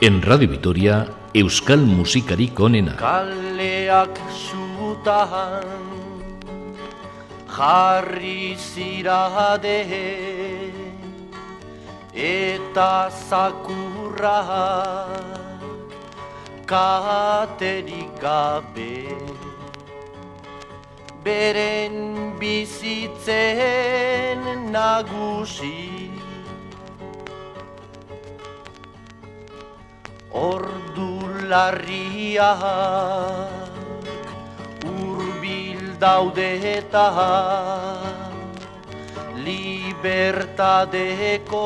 En Radio Vitoria, Euskal Musikarik onena. Kaleak zutahan jarri zirade eta zakurra katerik gabe beren bizitzen nagusi ordu larriak urbil daude eta libertadeko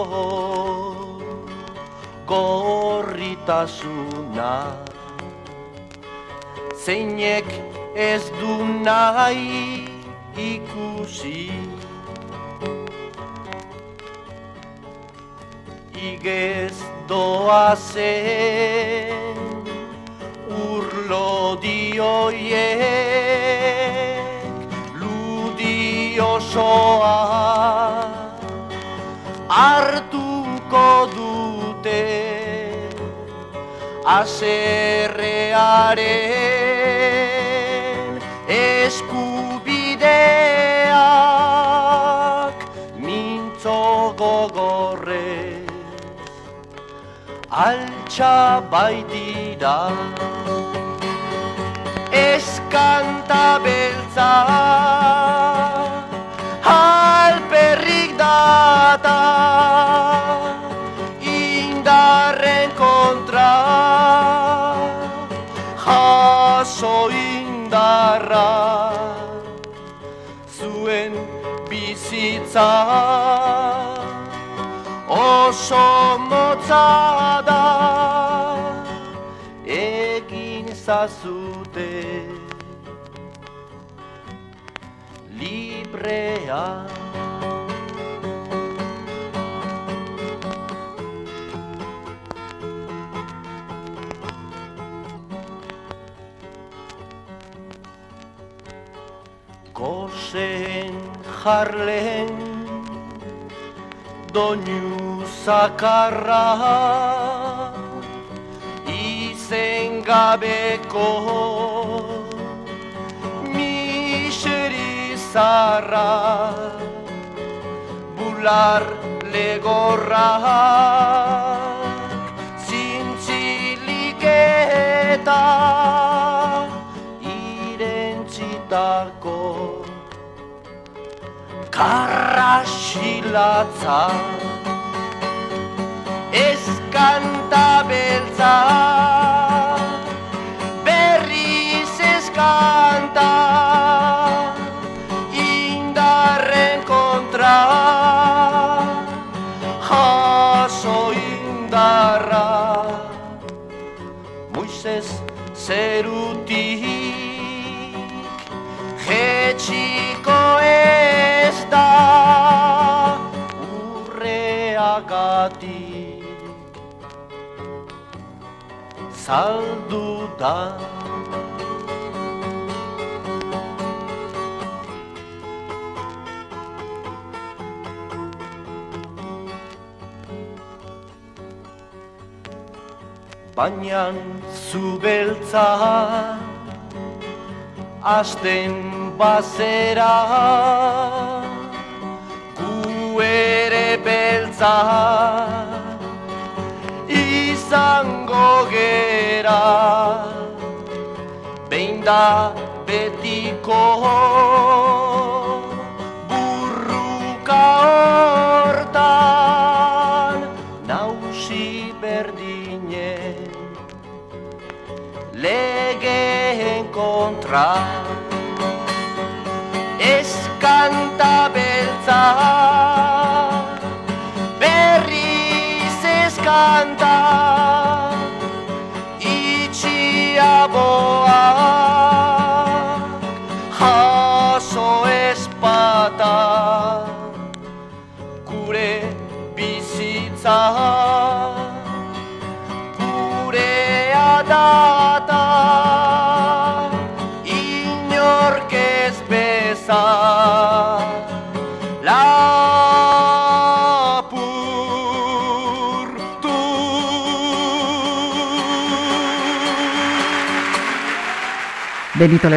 gorritasuna. Zeinek ez du nahi ikusi igez doa zen urlo dioiek ludi osoa hartuko dute aserrearen altxa baitira. Eskanta beltza. Alperrik data. Indarren kontra. Jaso indarra. Zuen bizitza. Oso motza da egin zazute librea. Gozen jarlen doinu zakarra. izen gabeko. Miseri zarra bular legorrak zintzilik eta irentzitako. Karrasilatza eskanta beltza eskanta indarren kontra. Jaso indarra Moises zerutik. Jetxiko ez da urreagatik. Saldu da Baina zu beltza Asten bazera. Gu ere beltza Izango gera. Behin da betiko Burruka kontra Eskanta beltza berriz eskanta la. Benito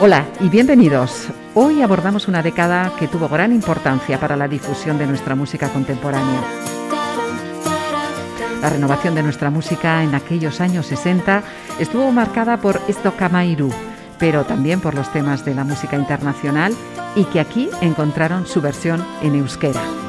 Hola y bienvenidos. Hoy abordamos una década que tuvo gran importancia para la difusión de nuestra música contemporánea. La renovación de nuestra música en aquellos años 60 estuvo marcada por Kamairu, pero también por los temas de la música internacional y que aquí encontraron su versión en euskera.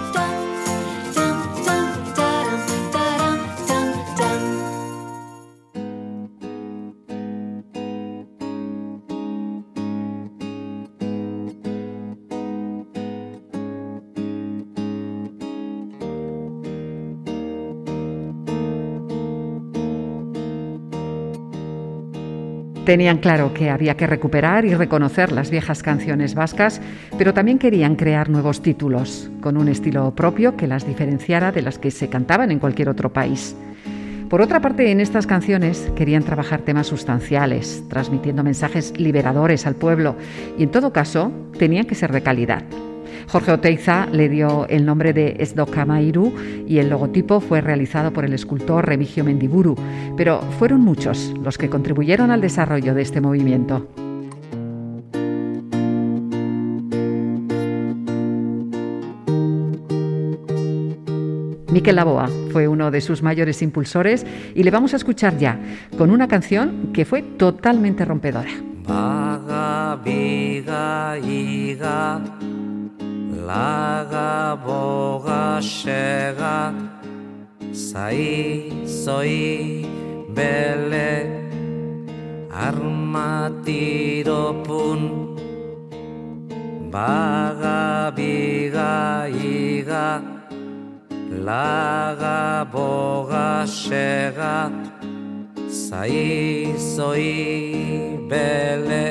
Tenían claro que había que recuperar y reconocer las viejas canciones vascas, pero también querían crear nuevos títulos, con un estilo propio que las diferenciara de las que se cantaban en cualquier otro país. Por otra parte, en estas canciones querían trabajar temas sustanciales, transmitiendo mensajes liberadores al pueblo, y en todo caso tenían que ser de calidad. Jorge Oteiza le dio el nombre de Esdokamairu y el logotipo fue realizado por el escultor Remigio Mendiburu, pero fueron muchos los que contribuyeron al desarrollo de este movimiento. Miquel Laboa fue uno de sus mayores impulsores y le vamos a escuchar ya con una canción que fue totalmente rompedora. Laga boga shega sai soi bele armatiro pun baga biga iga laga boga shega sai soi bele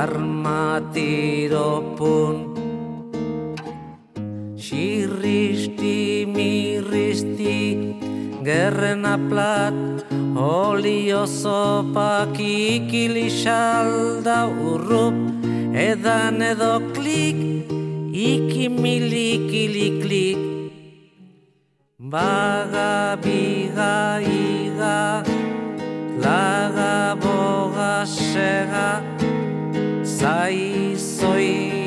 armatiro pun Xirristi, mirristi, gerren aplat, olio zopak ikili salda urrup, edan edo klik, ikimilik Baga biga iga, laga boga sega, zai zoi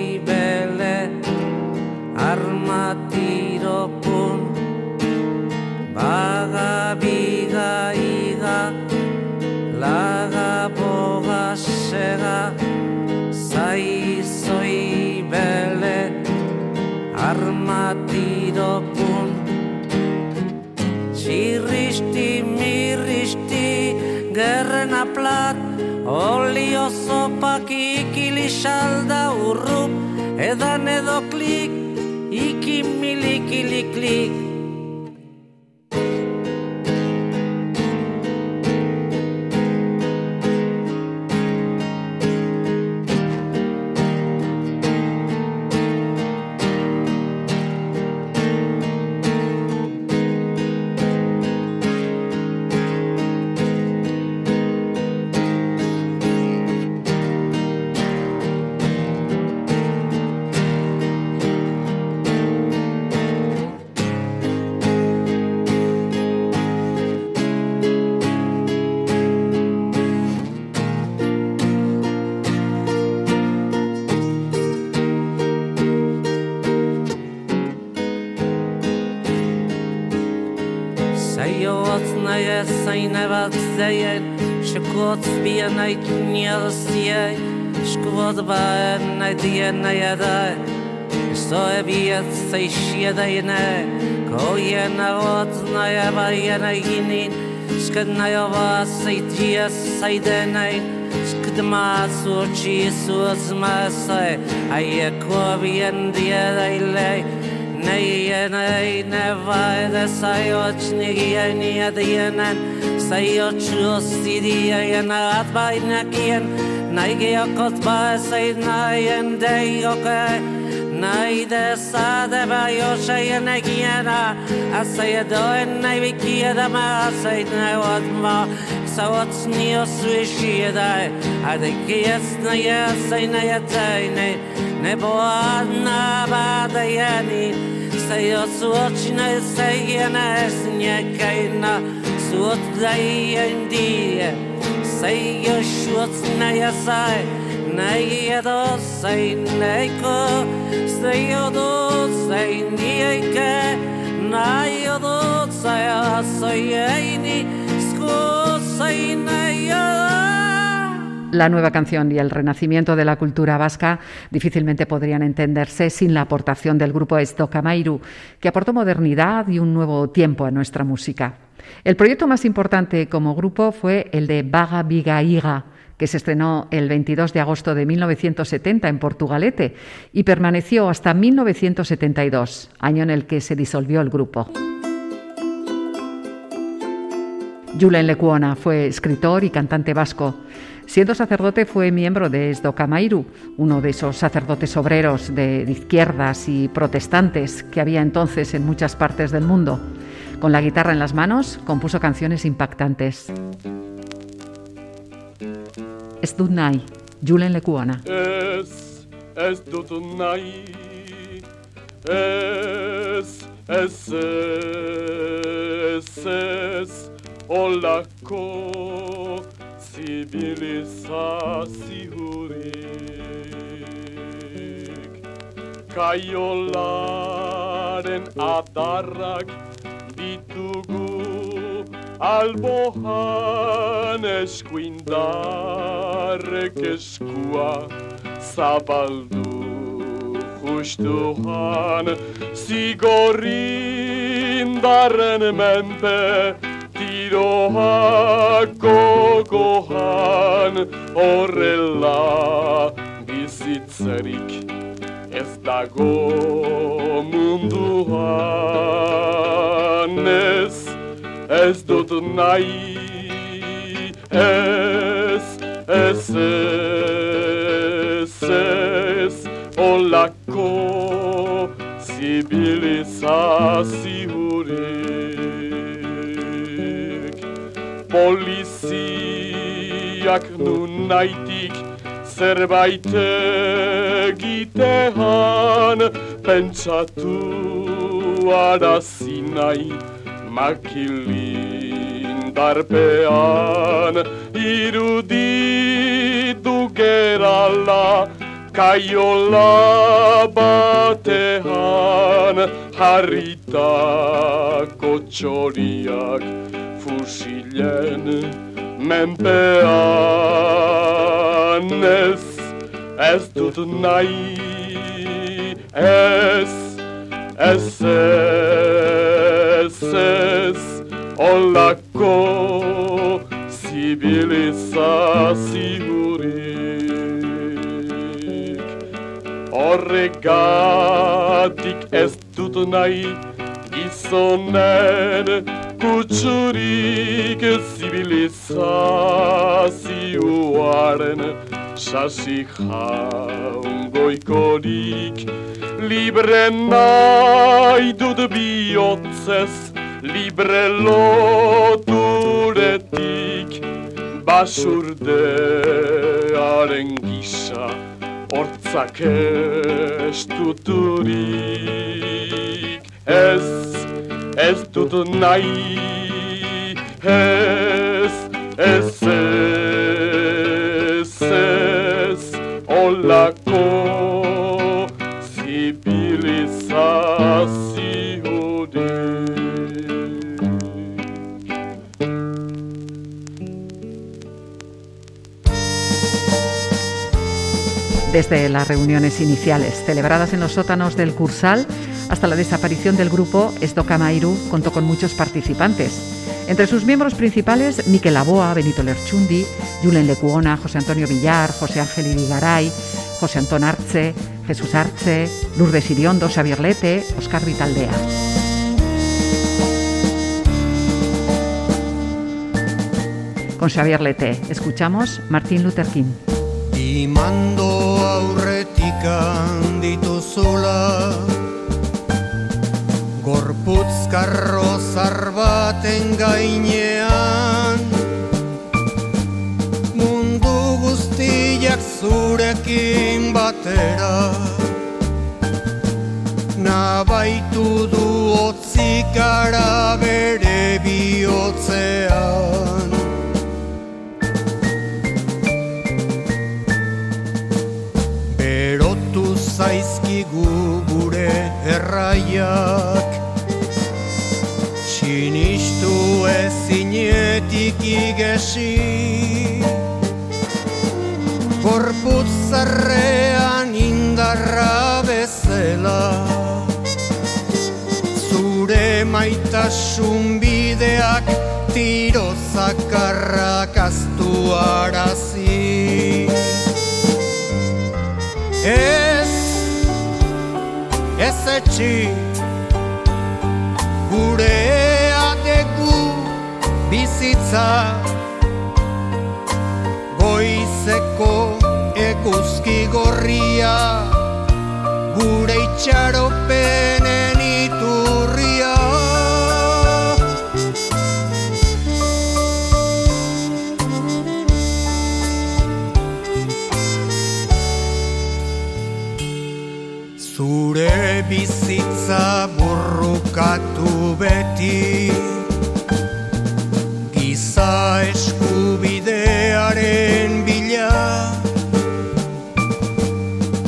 zopak ikili salda urrup Edan edo klik ikimilikiliklik night yena ot na ya ba yena ginin skad na ya va sei dia sei de night skad ma so chi so ma sai. Ai ko vien dia dai lei nei nei ne vai da sai och ni ni adienan Saio chus sidia yana at by nakien Naige akot ba say nayen day okay Nay de sa de ba yo shay na giana Asay do en nay vikia da ma say na wat ma Sa wat ni o swishi da Ade kies na ya say la nueva canción y el renacimiento de la cultura vasca difícilmente podrían entenderse sin la aportación del grupo Estocamairu, que aportó modernidad y un nuevo tiempo a nuestra música. El proyecto más importante como grupo fue el de Vaga Viga Iga, que se estrenó el 22 de agosto de 1970 en Portugalete y permaneció hasta 1972, año en el que se disolvió el grupo. Julen Lecuona fue escritor y cantante vasco. Siendo sacerdote fue miembro de Esdocamairu, uno de esos sacerdotes obreros de, izquierdas y protestantes que había entonces en muchas partes del mundo. Con la guitarra en las manos compuso canciones impactantes. Esdunai, Julen Lecuona. Es, es es, es, es, es, ditugu albohan eskuindarrek eskua zabaldu justuhan zigorrindarren menpe tiroako gogoan horrela bizitzerik ez dago munduan ez ez dut nahi ez ez ez ez olako zibilizaziorik. Poliziak nun naitik zerbait egitean pentsatu arazi nahi makilin darpean. Iruditu gerala kaiola batean. Harritako txoriak fusilen menpean. Ez ez dut nahi ez ez ez ez olako zibilizaziorik horregatik ez dut nahi gizonen kutsurik zibilizazioaren sasi jaungoikorik libre nahi dut bihotzez libre loturetik basurdearen gisa hortzak estuturik ez ez dut nahi ez ez ez ez olako Desde las reuniones iniciales celebradas en los sótanos del Cursal hasta la desaparición del grupo, Estocamairu contó con muchos participantes. Entre sus miembros principales, Miquel Aboa, Benito Lerchundi, Julen Lecuona, José Antonio Villar, José Ángel Irigaray, José Antón Arce, Jesús Arce, Lourdes Iriondo, Xavier Lete, Oscar Vitaldea. Con Xavier Lete escuchamos Martín Luther King. Gorputz karrozar baten gainean Mundu guztiak zurekin batera. Nabait Sartu du otzikara bere bihotzean erraiak Sinistu ezinetik igesi. Gorputz zarrean indarra bezela Zure maitasun bideak tiro zakarrak aztu arazi. Ez etxi Gure adegu bizitza Goizeko eguzki gorria Gure itxaropenen beti Giza eskubidearen bila.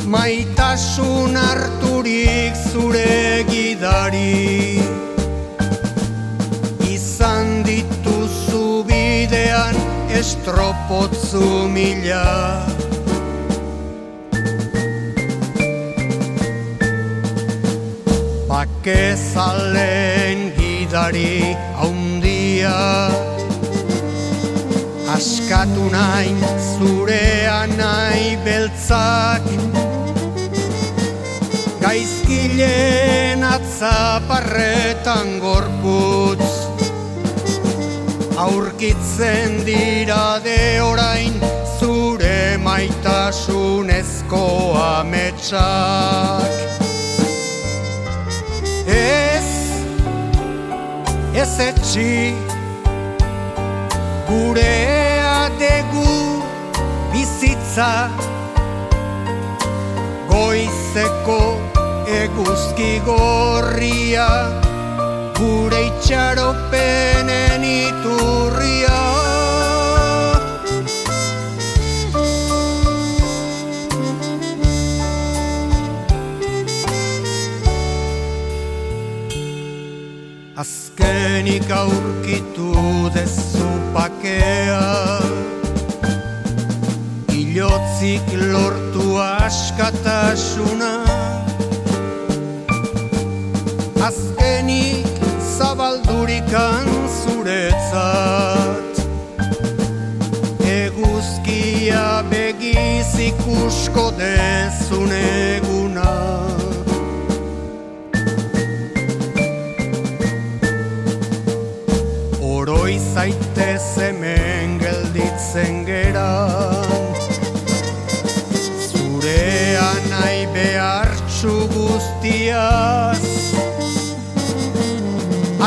Maitasun harturik zure gidari. Izan dituzu bidean estropotzu mila. Bakezalen gidari haundia Askatu nain zurean nahi beltzak Gaizkilen atzaparretan gorputz. Aurkitzen dira de orain zure maitasunezko ametsak ez etxi Gure adegu bizitza Goizeko eguzki gorria Gure itxaropenen iturria Azkenik aurkitu dezu pakea Ilotzik lortu askatasuna Azkenik zabaldurikan zuretzat Eguzkia begiz ikusko dezun eguna zaitez hemen gelditzen geran Zurean nahi behartxu guztiaz.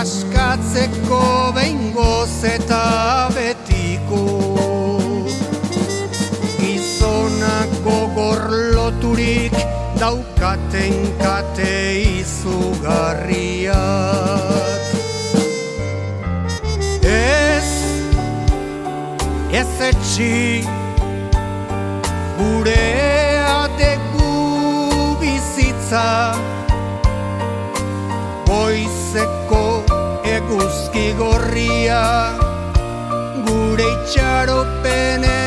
Askatzeko behingoz eta betiko. Gizonako gorloturik daukaten kate izugarriak etxi Gure adegu bizitza Goizeko eguzki gorria Gure itxaropenen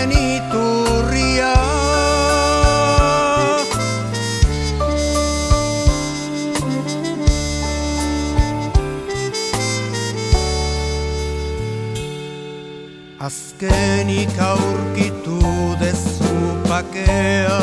aurkitu dezu pakea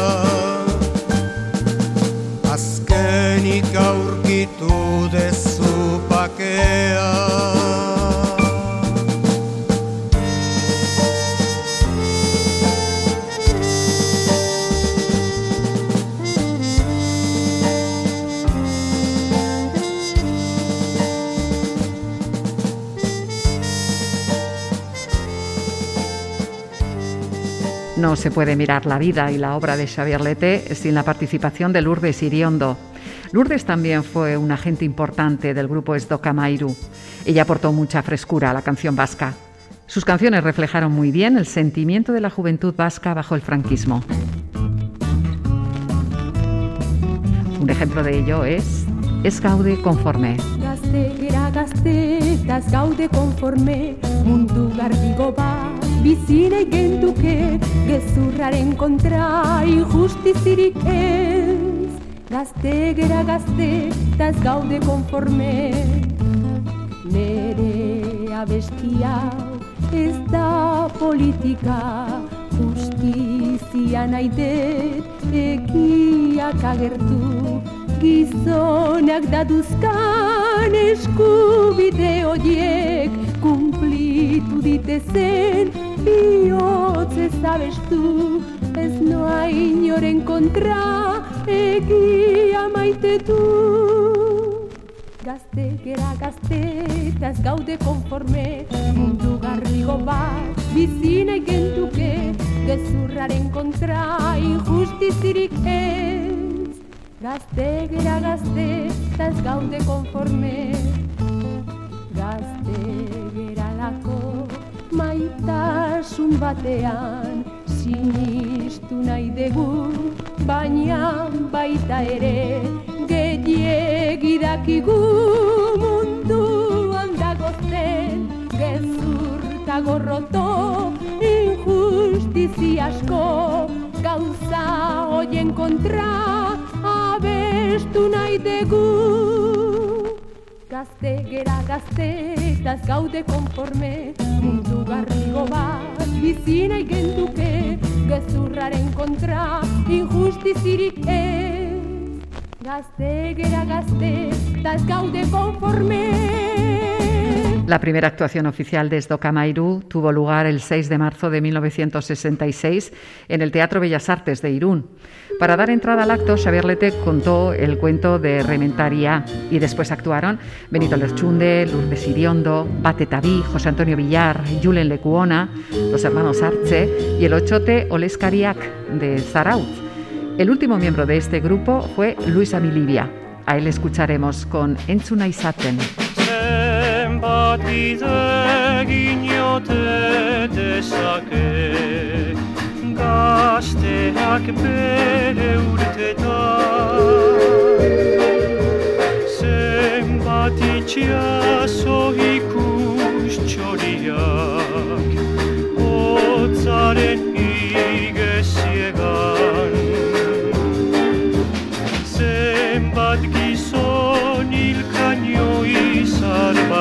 No se puede mirar la vida y la obra de Xavier Lete sin la participación de Lourdes Iriondo. Lourdes también fue un agente importante del grupo Esdocamairu. Ella aportó mucha frescura a la canción vasca. Sus canciones reflejaron muy bien el sentimiento de la juventud vasca bajo el franquismo. Un ejemplo de ello es Ez gaude bizine genduke, gezurraren kontra injustizirik ez. Gazte gera gazte, ez gaude konforme, nere abestia ez da politika, justizia nahi dut egiak agertu, gizonak daduzkan eskubide horiek kumplitu ditezen bihotz ezabestu ez noa inoren kontra egia maitetu Gazte, gera gazte, ez gaude konforme mundu garrigo bat bizine gentuke gezurraren kontra injustizirik ez Gazte gera gazte, ez gaude konforme Gazte gera lako, maitasun batean Sinistu nahi dugu, baina baita ere Gehiegi dakigu. Mundu handago zen Gezur eta gorroto, injustizi asko Gauza hoien kontra, abestu nahi dugu Gazte gera gazte eta gaude konforme. Mundu garrigo bat bizi nahi genduke Gezurraren kontra injustizirik ez Gazte gera gazte eta gaude konforme La primera actuación oficial de Esdocamairu tuvo lugar el 6 de marzo de 1966 en el Teatro Bellas Artes de Irún. Para dar entrada al acto, Xavier Lete contó el cuento de Rementaria y después actuaron Benito Lerchunde, Lourdes Iriondo, Bate Tabí, José Antonio Villar, Julen Lecuona, los hermanos Arce y el ochote Olescariac de Zarauz. El último miembro de este grupo fue Luis Amilivia. A él escucharemos con Entzuna Isaten. Bat egin jote dezake Gazteak bere urteta Zenbat itxiaso ikus txoriak Otzaren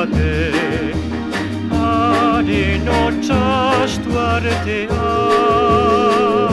noche, a de noche tuarte a.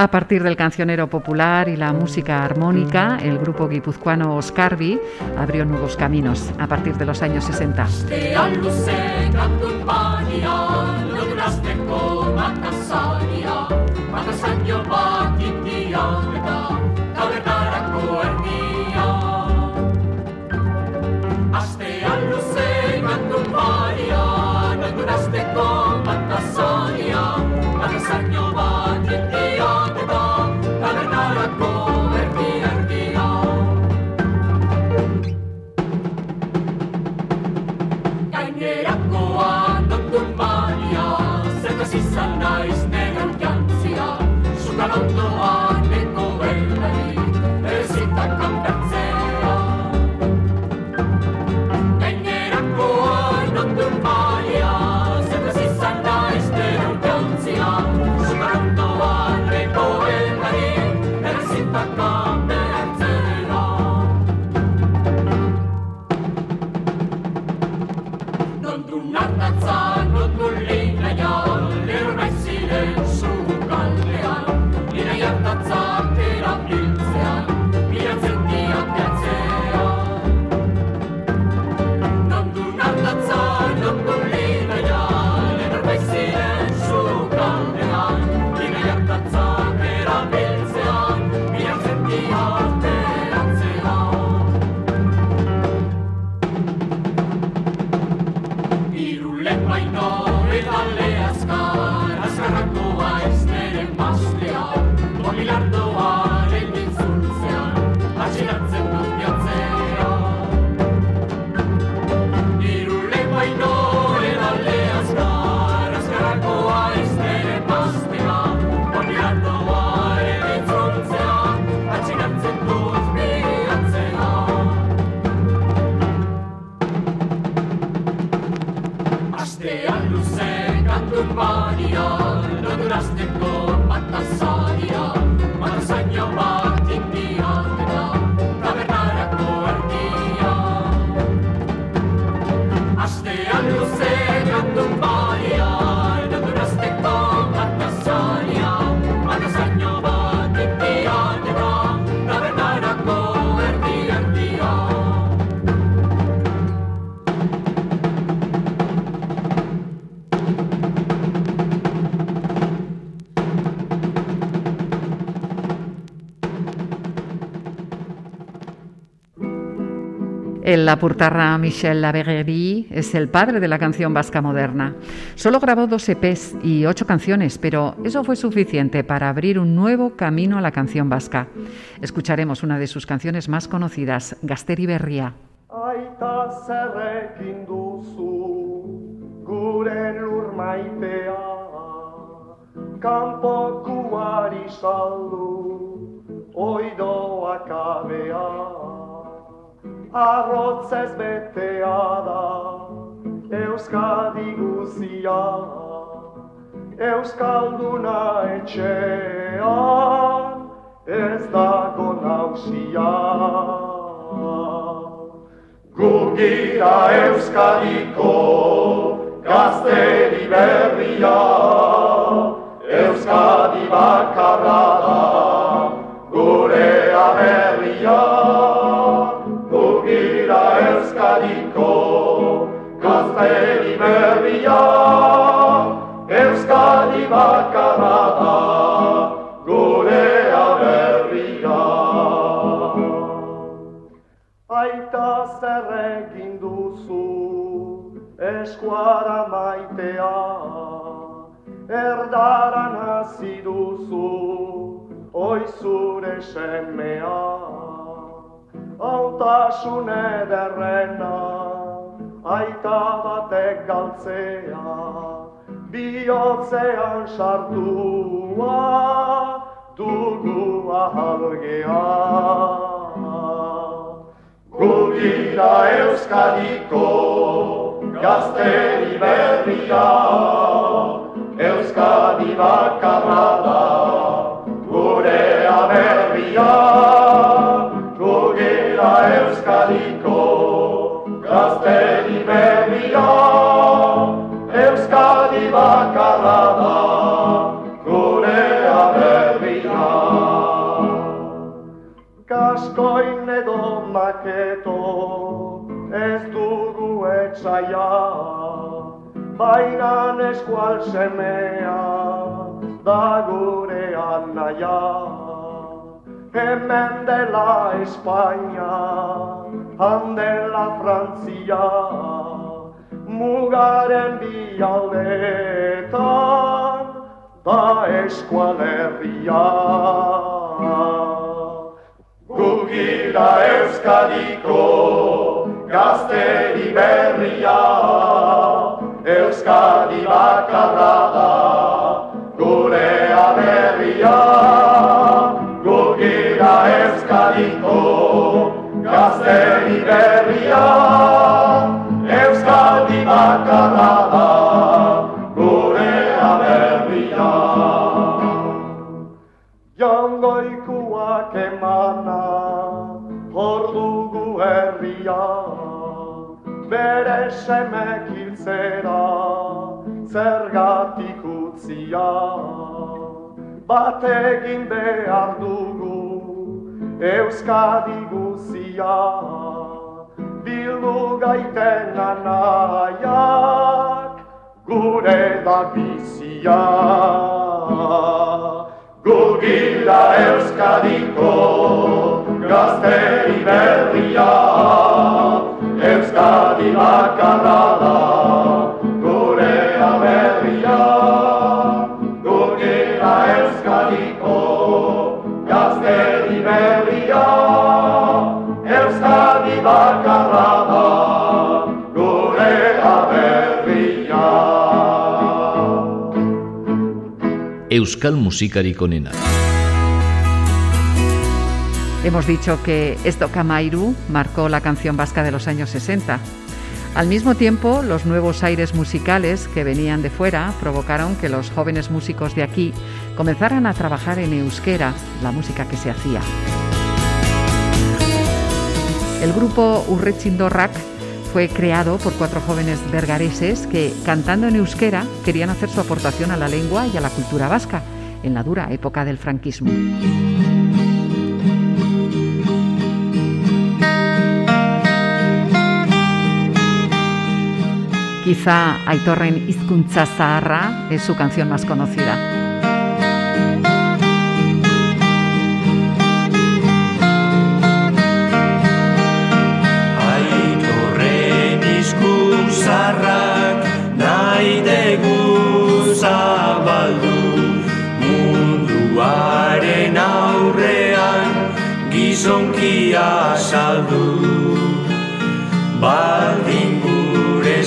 A partir del cancionero popular y la música armónica, el grupo guipuzcoano Oscarvi abrió nuevos caminos a partir de los años 60. El lapurtarra Michel Laveguerie es el padre de la canción vasca moderna. Solo grabó dos EPs y ocho canciones, pero eso fue suficiente para abrir un nuevo camino a la canción vasca. Escucharemos una de sus canciones más conocidas, Gasteri Berria. Arrotz ez betea da Euskadi guzia Euskalduna etxean ez dago nausia Gugira Euskadiko gazteri berria Euskadi bakarra da gure aberria Euskadiko gazteri berria Euskadi bakarra da gurea berria Aita zer egin duzu eskuara maitea Erdaran hasi duzu oizure semea hautasun ederrena, aita batek galtzea, bihotzean sartua, dugu ahalgea. Gugira Euskadiko gazteri berria, Euskadi bakarra da, gure berria, baina eskual semea, da gure anaia. Hemen dela Espainia, handela Frantzia, mugaren bialdetan, da eskualerria. Gugira Euskadiko gazteri berria, Euskadi bakarra da, gurea berria. Gugira Euskadiko gazteri berria, Euskadi bakarra da, gurea berria. Jangoikuak emana, semek hiltzera, zergatik utzia. Bat egin behar dugu, Euskadi guzia, bildu gaiten anaiak, gure da bizia. Gugira Euskadiko gazteri berria, Euskadi bakarra da, gurea berria. Gugira Euskadiko gazteri berria, Euskadi bakarra da, gurea berria. Euskal musikarik onena. Hemos dicho que Esto Camairu marcó la canción vasca de los años 60. Al mismo tiempo, los nuevos aires musicales que venían de fuera provocaron que los jóvenes músicos de aquí comenzaran a trabajar en euskera, la música que se hacía. El grupo Urrechindorrak fue creado por cuatro jóvenes bergareses que, cantando en euskera, querían hacer su aportación a la lengua y a la cultura vasca en la dura época del franquismo. Quizá Aitorren Hizkuntza Zaharra es su canción más conocida. Aitorren hizkuntzarrak nahi dugu zabaldu munduaren aurrean gizonkia saldu baldin gure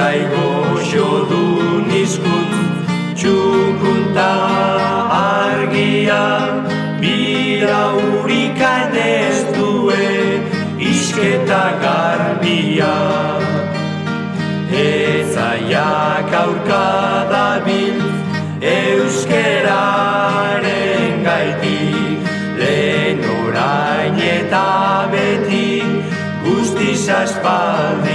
Usai goxodun hizkuntz txukunta argia Bira hurikan ez due isketa garbia Ezaiak aurka dabil euskeraren gaitik Lehen orain eta beti guztiz aspalditik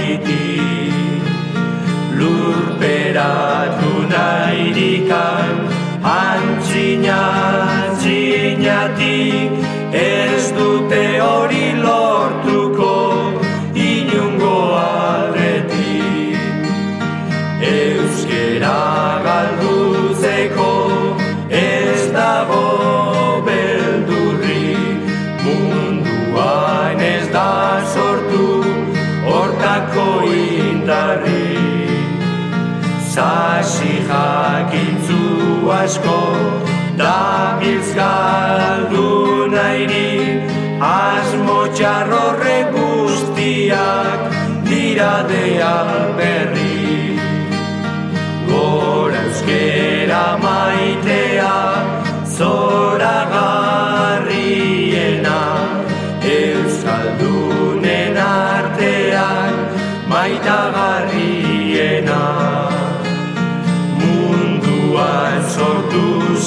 Lurperatu nahirikan antzina antzinatik jakintzu asko da biltz galdu nahi gaini Asmo txarrorre guztiak dira de alberri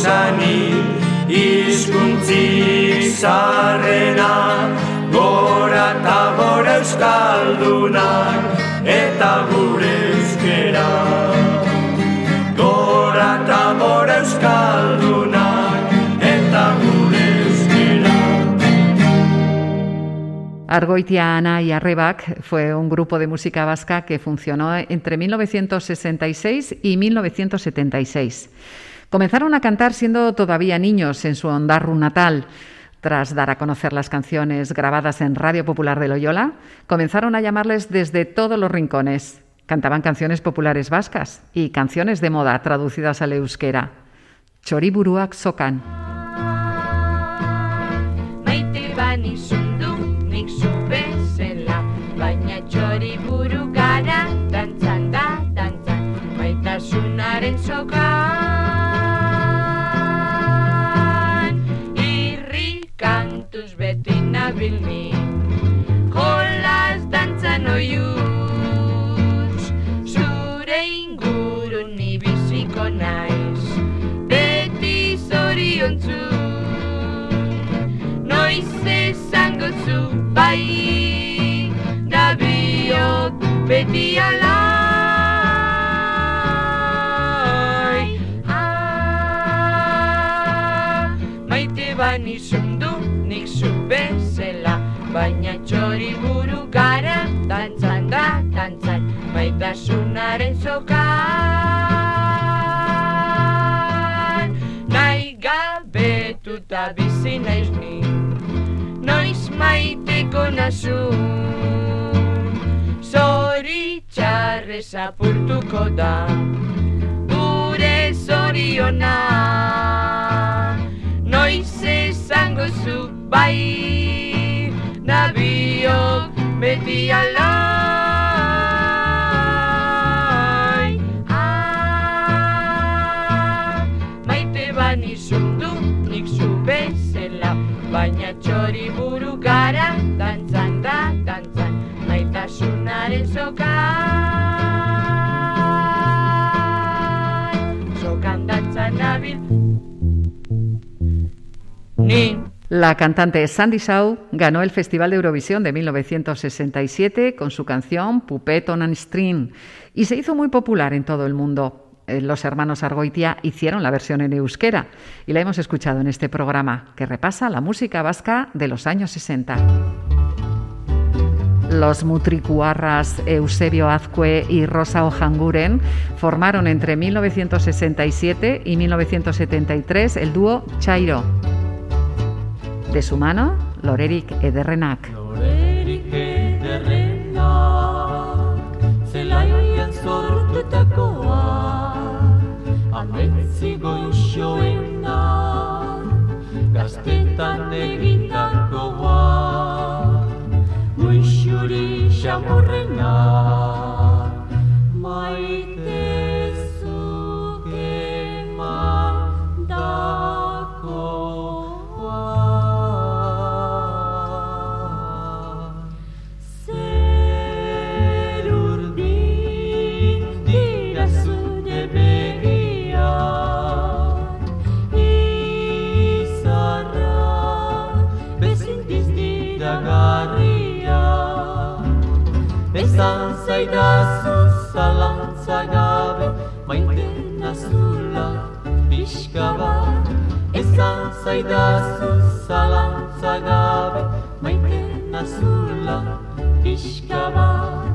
sortu zanik Izkuntzik zarrena Gora eta gora euskaldunak Eta gure euskera Gora eta gora euskaldunak Eta gure euskera Argoitia Ana y Arrebak fue un grupo de música vasca que funcionó entre 1966 y 1976. Comenzaron a cantar siendo todavía niños en su Ondarru natal. Tras dar a conocer las canciones grabadas en Radio Popular de Loyola, comenzaron a llamarles desde todos los rincones. Cantaban canciones populares vascas y canciones de moda traducidas al euskera. Choriburuak sokan. Sokan. Bai Da biot beti alai. Ah, Maite bani zundu nik zu bezela Baina txori buru gara Dantzan da, dantzan Maitasunaren sokan Nahi gabetuta bizi naiz ni Noiz maiteko nazu. Zoritxarrez apurtuko da Gure zoriona. Noiz esango zu bai Nabiok beti alai Da La cantante Sandy Shaw ganó el Festival de Eurovisión de 1967 con su canción Puppet on a String y se hizo muy popular en todo el mundo. Eh, Los hermanos Argoitia hicieron la versión en euskera y la hemos escuchado en este programa que repasa la música vasca de los años 60. Los mutricuarras Eusebio Azcue y Rosa Ojanguren formaron entre 1967 y 1973 el dúo Chairo. De su mano, Lorerik Ederrenak. Gaztetan egindakoa Goixuri xamurrena Maite Esan zaidazu zalantza gabe maite nazula pixka bat Esan zaidazu zalantza gabe maite nazula pixka bat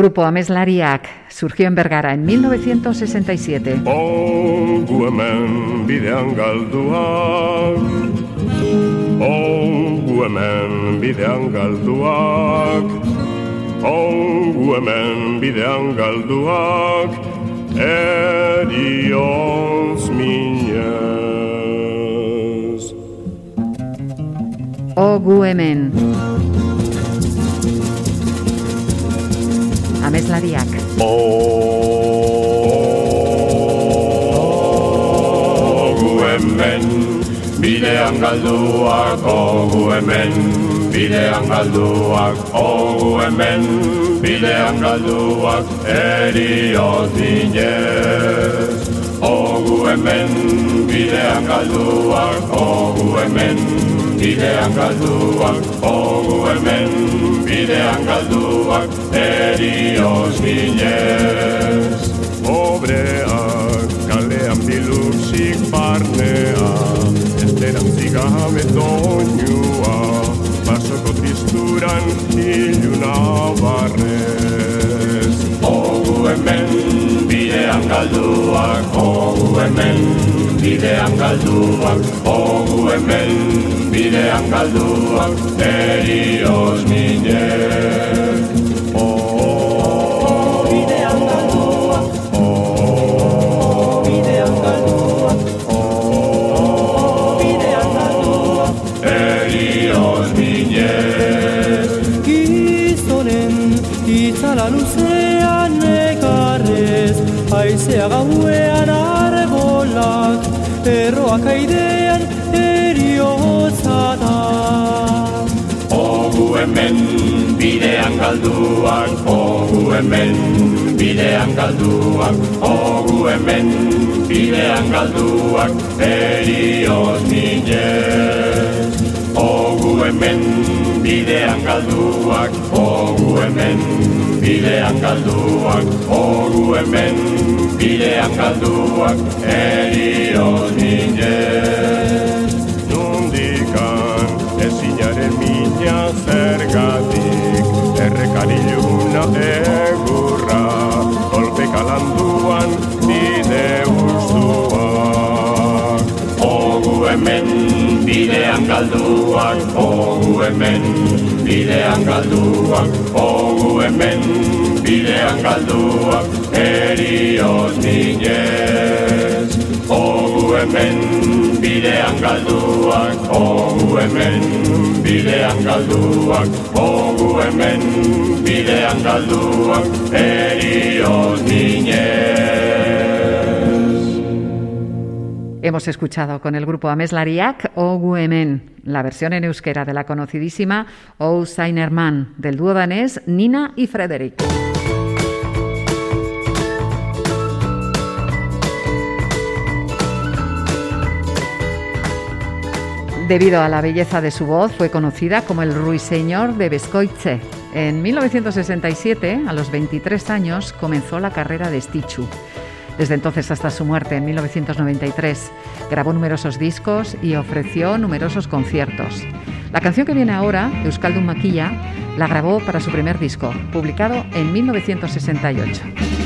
grupo Ameslariak surgió en Vergara en 1967. Ongu hemen bidean galduak Ongu hemen bidean galduak Ongu hemen bidean galduak Erioz minez Ogu hemen. Ameslariak. Ogu hemen bidean galduak Ogu hemen bidean galduak Ogu hemen bidean galduak Erioz minez Ogu hemen bidean galduak Ogu hemen bidean galduak Ogu hemen. Bidean galduak Erioz minez. Pobreak kalean biluxik barnea. Esperantzik gabe doinua. Basoko tristuran iluna barrez Ogu hemen bidean galduak Ogu hemen bidean galduak Ogu hemen. Bidean galduak Erioz minez Erroak aidean eriotza da Ogu hemen bidean galduak Ogu hemen bidean galduak Ogu hemen bidean galduak Erioz minez Ogu hemen bidean galduak Ogu hemen bidean galduak Ogu hemen. Bidean galduak Erioz minez Nundikan ezinaren mina zergatik. Errekariluna egurra Kolpeka landuan bide ustuak Ogu hemen bidean galduak Ogu hemen bidean galduak Ogu hemen. Bidean galduak Erioz minez. Ogu hemen bidean galduak Ogu hemen. Bidean galduak Ogu hemen. Bidean galduak Erioz minez Hemos escuchado con el grupo Ameslariak Ogu hemen, la versión en euskera de la conocidísima O Sainerman, del dúo danés Nina y Frederick. Debido a la belleza de su voz, fue conocida como el ruiseñor de Bescoitze. En 1967, a los 23 años, comenzó la carrera de Stichu. Desde entonces hasta su muerte en 1993, grabó numerosos discos y ofreció numerosos conciertos. La canción que viene ahora, Euskaldun Maquilla, la grabó para su primer disco, publicado en 1968.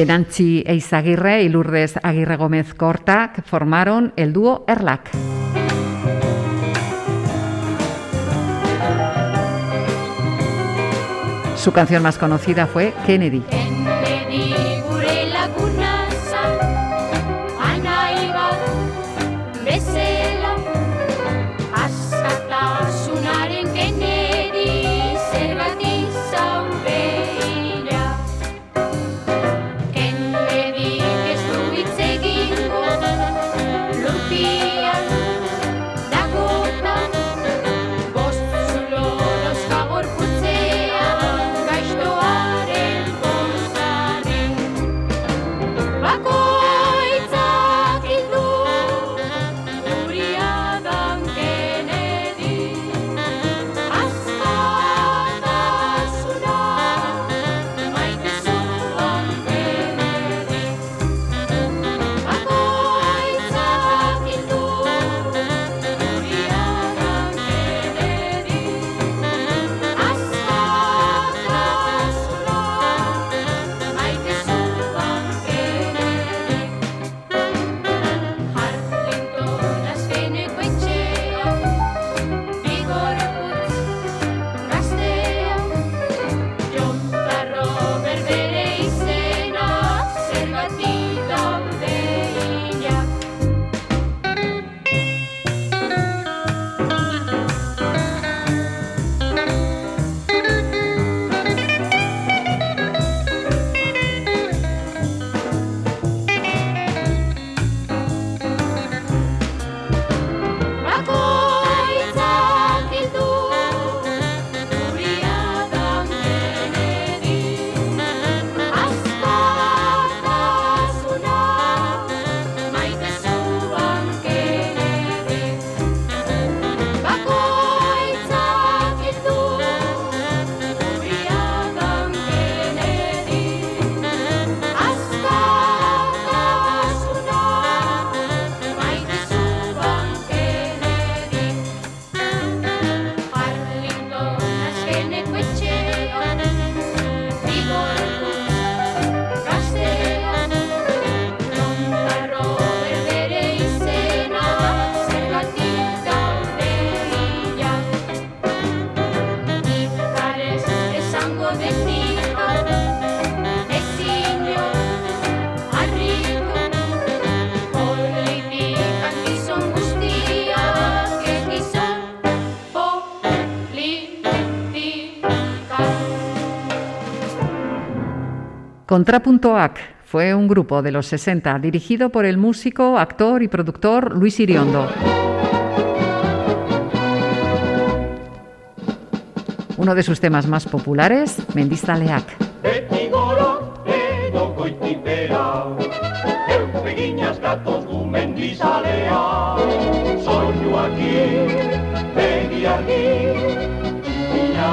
Benantzi Eizaguirre y Lourdes Aguirre Gómez Corta formaron el dúo Erlac. Su canción más conocida fue. Kennedy Contrapuntoac fue un grupo de los 60 dirigido por el músico, actor y productor Luis Iriondo. Uno de sus temas más populares, Mendizaleak. Beti gora edo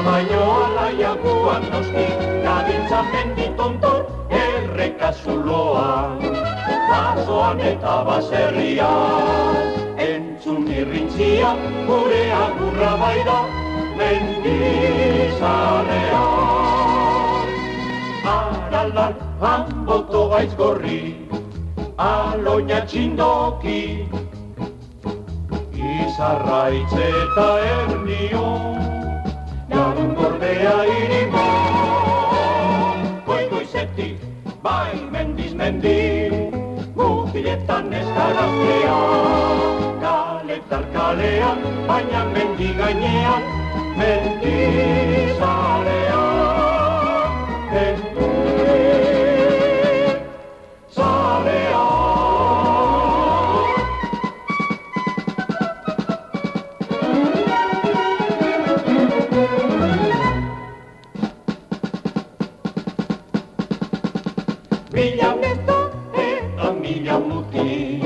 baino alaiakuan noski Gabiltza menditontor erreka zuloa Basoan eta baserrian Entzun irrintzia gure agurra baida Mendizalea Aralar, hanboto gaitz gorri, aloina txindoki, izarraitz eta ernio, jarun gordea irimo. Goigoizetik, bai mendiz mendi, mugiletan ez garaztea, kaletar kalean, baina mendi gainean, Mila neto eta mila muti,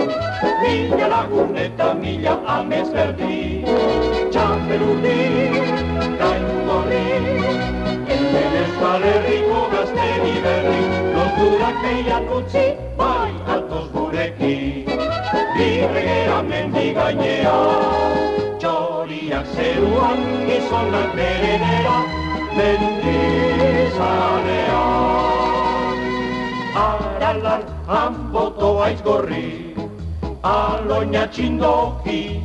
mila lagun eta mila amez berdi, txapelurdi, gainu gorri, enten euskal herriko gazteri berri, loturak meian utzi, bai atoz gurekin, birregea mendi gainea, txoriak zeruan, gizonak berenera, mendizalea. Aralar, anboto aiz gorri Aloina txindoki.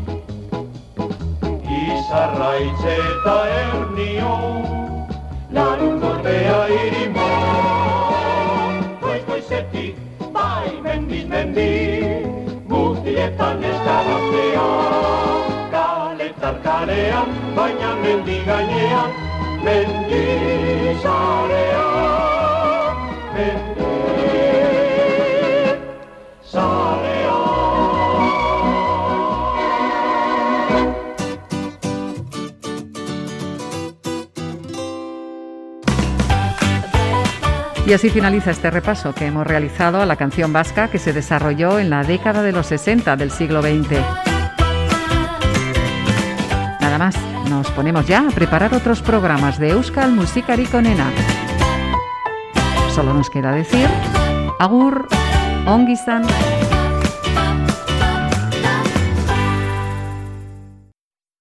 Izarraitz eta ernio Larun gorbea irimo. Goiz goizetik, bai mendiz mendi Guztietan ez garraztea Kaletar kalean, baina mendi gainean Mendi zarean Y así finaliza este repaso que hemos realizado a la canción vasca que se desarrolló en la década de los 60 del siglo XX. Nada más, nos ponemos ya a preparar otros programas de Euskal Musikari Konena. Solo nos queda decir, agur, ongisan.